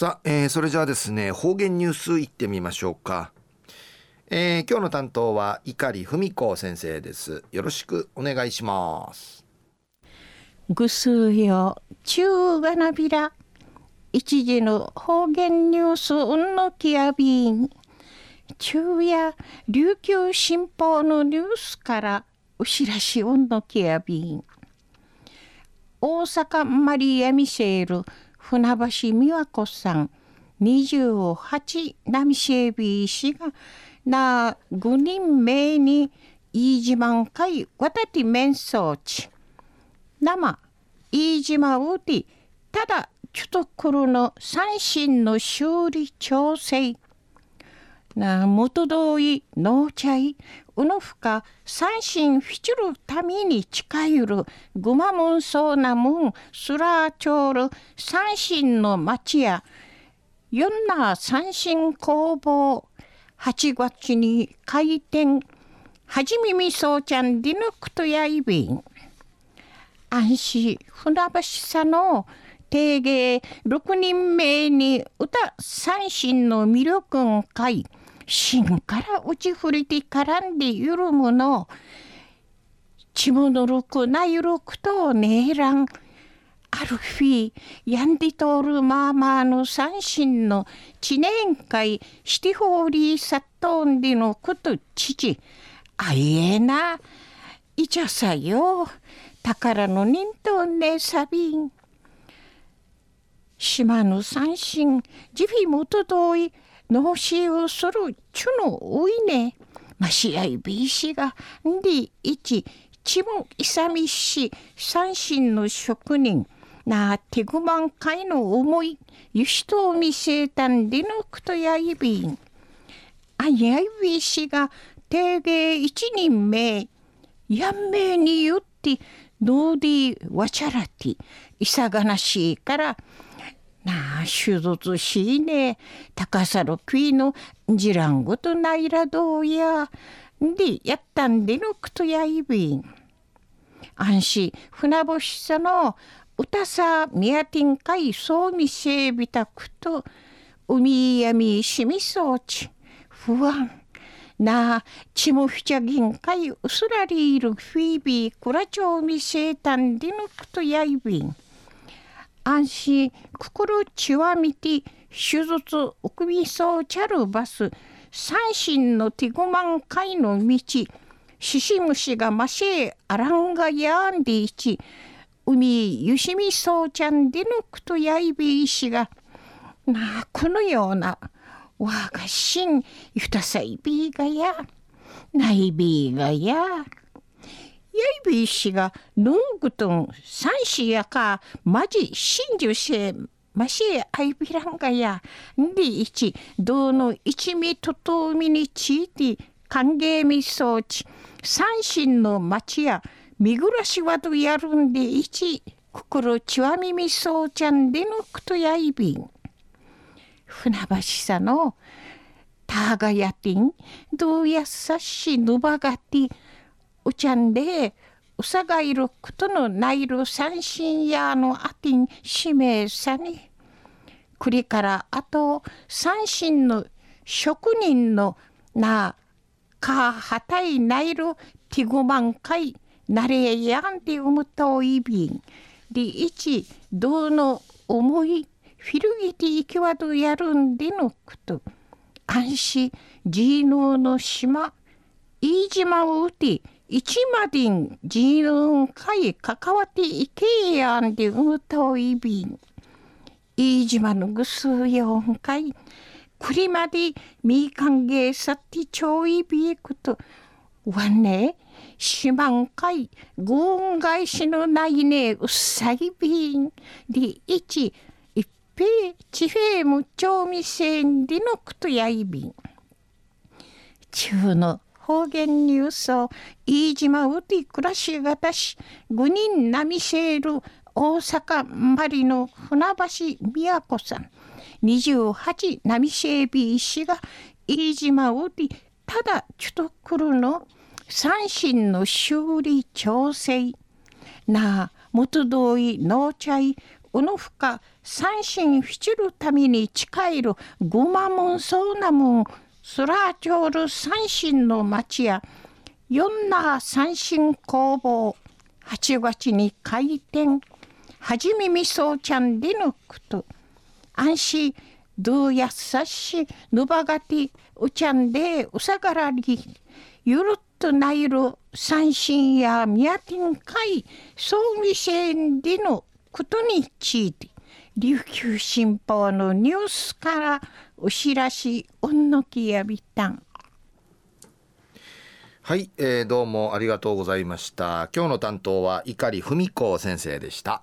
さあ、えー、それじゃあですね方言ニュースいってみましょうか、えー、今日の担当は碇文子先生です。よろしくお願いします。ぐすうよ中がなびら一時の方言ニュースうんのきやびん。昼夜琉球新報のニュースからお知らしうんのきやびん。大阪マリア・ミシェール船橋美和子さん28ナミシェビー氏がな5人目に飯島会渡り面相地生飯島うてただちょっとこの三振の修理調整。な元通り農茶いうのふか三振フィチルために近いるぐまもんそうなもんすらちょる三振の町や。よんな三振工房8月に開店はじみみそうちゃんディヌクトやいびん。安心船橋さの定芸6人目に歌三振の魅力んかい。芯から打ち振りて絡んで緩むの。ちむぬるくなゆるくとねえらん。ある日やんで通るまあまあの三振の知年会シティホーリーサットンでのこと父。あいえないちゃさよ。宝の人とねさびん。島の三振ジフィもとどい。脳死をするちゅのおいね。ましあいびいしがんでいちちもいさみし三振の職人。なあ手ぐまんかいの思いゆしとみせたんでのくとやいびん。あやいびいしが定芸一人目やんめいに言ってノーディわちゃらていさがなしいからなあ手術しいね。高さの食いのじらんごとないらどうや。でやったんでのくとやいびん。安心。船星さの歌さみやてんかいそうみせびたくと海やみしみそうち。不安。なあちもふちゃぎんかいうすらりいるフィービーくらちょうみせたんでのくとやいびん。安心心ちわみて手術おくみそうちゃるバス三心の手ごまんかいの道ししむしがましあらんがやんでいち海ゆしみそうちゃんでのくとやいびいしがなこのようなわがしんゆたさいびがやないびがややいびいしがぬんぐとん三子やかまじしんじゅせましえあいびらんがや。んでいちどうの一味ととうみにちいて歓迎みそうち。三心の町や見暮らしはとやるんでいち心ちわみみそうちゃんでのくとやいびん。船橋さのたがやてんどうやさしぬばがてうちゃんでうさがいることのないる三心やのあてんしめさにくりからあと三心の職人のなかはたいないるティグマンかいなれやんでうむといびん。でいちどうの思いフィルギティキワドやるんでのこと。安心ジーノーの島飯島を打て。一までんジーノーかい関わっていけやんでうといびん。飯島のぐすうよんかいくりまでみかんげさってちょいびいことわねしまんかいごん返しのないねうっさいびん。でいちいっぺちへむちょうみせんでのくとやいびん。中の方言ニュースを飯島うて暮らしがたし五人なみせる大阪マリの船橋宮子さん。28ナミシェービー氏が飯島をてただちょっと来るの。三心の修理調整。なあ元通り農茶いおのふか三心ふちるために近いるごまもんそうなもん。スラーチョール三心の町や四な三心工房八月に開店。はじめみそうちゃんでぬくと。安心どうやさしぬばがてうちゃんでうさがらり。ゆるっとないる三心やみやてんかいそうみせんでのことについて。琉球新報のニュースからお知らしおんのきやびたん。はい、えー、どうもありがとうございました。今日の担当は碇文子先生でした。